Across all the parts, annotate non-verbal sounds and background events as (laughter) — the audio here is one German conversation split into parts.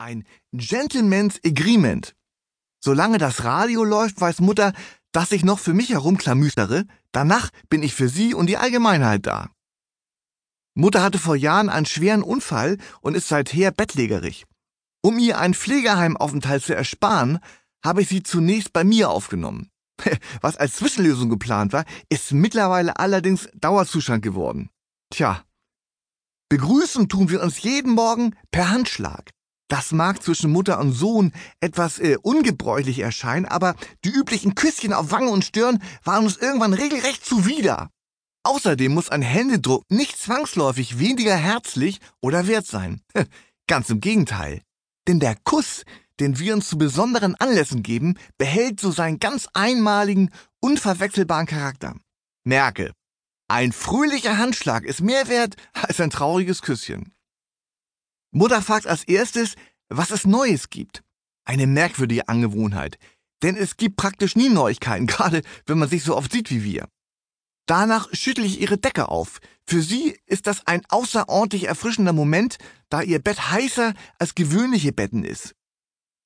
Ein Gentleman's Agreement. Solange das Radio läuft, weiß Mutter, dass ich noch für mich herumklamüstere. Danach bin ich für sie und die Allgemeinheit da. Mutter hatte vor Jahren einen schweren Unfall und ist seither bettlägerig. Um ihr einen Pflegeheimaufenthalt zu ersparen, habe ich sie zunächst bei mir aufgenommen. (laughs) Was als Zwischenlösung geplant war, ist mittlerweile allerdings Dauerzustand geworden. Tja, begrüßen tun wir uns jeden Morgen per Handschlag. Das mag zwischen Mutter und Sohn etwas äh, ungebräuchlich erscheinen, aber die üblichen Küsschen auf Wange und Stirn waren uns irgendwann regelrecht zuwider. Außerdem muss ein Händedruck nicht zwangsläufig weniger herzlich oder wert sein. (laughs) Ganz im Gegenteil. Denn der Kuss, den wir uns zu besonderen Anlässen geben, behält so seinen ganz einmaligen, unverwechselbaren Charakter. Merke, ein fröhlicher Handschlag ist mehr wert (laughs) als ein trauriges Küsschen. Mutter fragt als erstes, was es Neues gibt. Eine merkwürdige Angewohnheit. Denn es gibt praktisch nie Neuigkeiten, (laughs) gerade wenn man sich so oft sieht wie wir. Danach schüttle ich ihre Decke auf. Für sie ist das ein außerordentlich erfrischender Moment, da ihr Bett heißer als gewöhnliche Betten ist.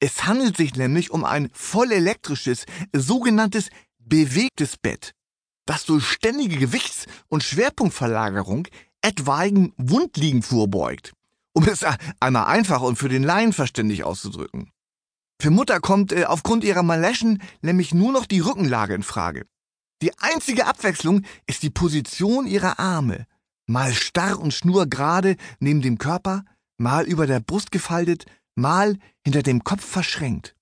Es handelt sich nämlich um ein voll elektrisches, sogenanntes bewegtes Bett, das durch ständige Gewichts- und Schwerpunktverlagerung etwaigen Wundliegen vorbeugt um es einmal einfach und für den Laien verständlich auszudrücken. Für Mutter kommt äh, aufgrund ihrer Maleschen nämlich nur noch die Rückenlage in Frage. Die einzige Abwechslung ist die Position ihrer Arme. Mal starr und schnurgerade neben dem Körper, mal über der Brust gefaltet, mal hinter dem Kopf verschränkt.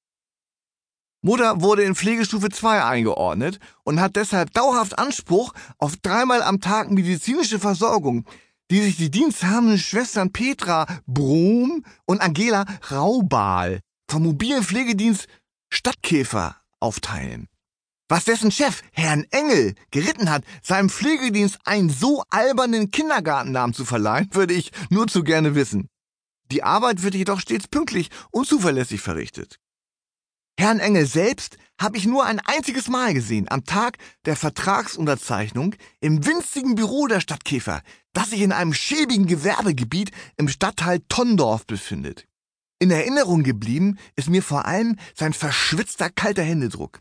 Mutter wurde in Pflegestufe 2 eingeordnet und hat deshalb dauerhaft Anspruch auf dreimal am Tag medizinische Versorgung, die sich die diensthabenden Schwestern Petra Brom und Angela Raubal vom mobilen Pflegedienst Stadtkäfer aufteilen. Was dessen Chef, Herrn Engel, geritten hat, seinem Pflegedienst einen so albernen Kindergartennamen zu verleihen, würde ich nur zu gerne wissen. Die Arbeit wird jedoch stets pünktlich und zuverlässig verrichtet. Herrn Engel selbst habe ich nur ein einziges Mal gesehen, am Tag der Vertragsunterzeichnung im winzigen Büro der Stadtkäfer, das sich in einem schäbigen Gewerbegebiet im Stadtteil Tondorf befindet. In Erinnerung geblieben ist mir vor allem sein verschwitzter kalter Händedruck.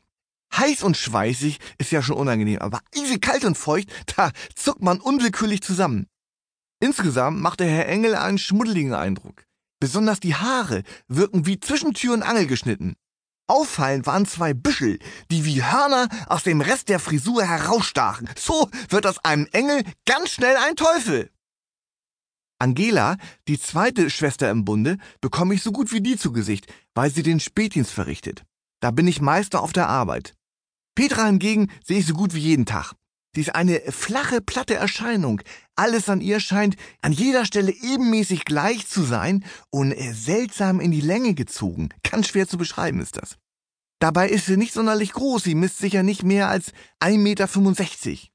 Heiß und schweißig ist ja schon unangenehm, aber easy kalt und feucht, da zuckt man unwillkürlich zusammen. Insgesamt machte Herr Engel einen schmuddeligen Eindruck. Besonders die Haare wirken wie zwischen Tür und Angel geschnitten. Auffallend waren zwei Büschel, die wie Hörner aus dem Rest der Frisur herausstachen. So wird aus einem Engel ganz schnell ein Teufel. Angela, die zweite Schwester im Bunde, bekomme ich so gut wie die zu Gesicht, weil sie den Spätdienst verrichtet. Da bin ich Meister auf der Arbeit. Petra hingegen sehe ich so gut wie jeden Tag. Sie ist eine flache, platte Erscheinung. Alles an ihr scheint an jeder Stelle ebenmäßig gleich zu sein und seltsam in die Länge gezogen. Ganz schwer zu beschreiben ist das. Dabei ist sie nicht sonderlich groß, sie misst sicher nicht mehr als 1,65 Meter.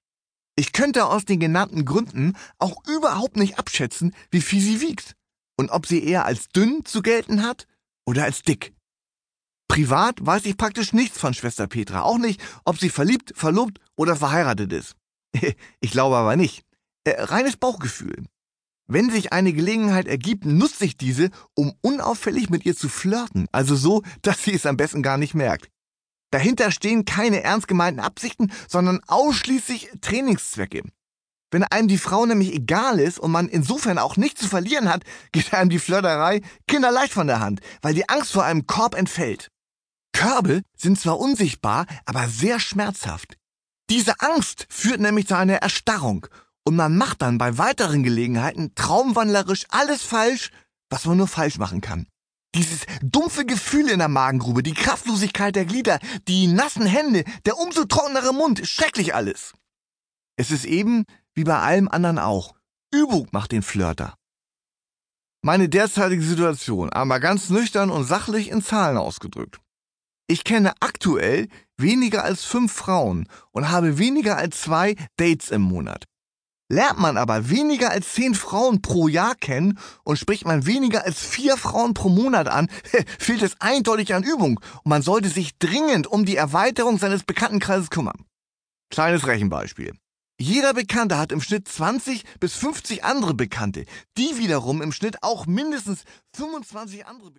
Ich könnte aus den genannten Gründen auch überhaupt nicht abschätzen, wie viel sie wiegt und ob sie eher als dünn zu gelten hat oder als dick. Privat weiß ich praktisch nichts von Schwester Petra, auch nicht, ob sie verliebt, verlobt oder verheiratet ist. (laughs) ich glaube aber nicht. Äh, reines Bauchgefühl. Wenn sich eine Gelegenheit ergibt, nutze ich diese, um unauffällig mit ihr zu flirten, also so, (laughs) dass sie es am besten gar nicht merkt. Dahinter stehen keine ernst gemeinten Absichten, sondern ausschließlich Trainingszwecke. Wenn einem die Frau nämlich egal ist und man insofern auch nichts zu verlieren hat, (laughs) geht einem die Flirterei kinderleicht von der Hand, weil die Angst vor einem Korb entfällt. Körbe sind zwar unsichtbar, aber sehr schmerzhaft. Diese Angst führt nämlich zu einer Erstarrung und man macht dann bei weiteren Gelegenheiten traumwandlerisch alles falsch, was man nur falsch machen kann. Dieses dumpfe Gefühl in der Magengrube, die Kraftlosigkeit der Glieder, die nassen Hände, der umso trockenere Mund, schrecklich alles. Es ist eben, wie bei allem anderen auch, Übung macht den Flirter. Meine derzeitige Situation, aber ganz nüchtern und sachlich in Zahlen ausgedrückt. Ich kenne aktuell weniger als fünf Frauen und habe weniger als zwei Dates im Monat. Lernt man aber weniger als zehn Frauen pro Jahr kennen und spricht man weniger als vier Frauen pro Monat an, (laughs) fehlt es eindeutig an Übung und man sollte sich dringend um die Erweiterung seines Bekanntenkreises kümmern. Kleines Rechenbeispiel. Jeder Bekannte hat im Schnitt 20 bis 50 andere Bekannte, die wiederum im Schnitt auch mindestens 25 andere Bekannte.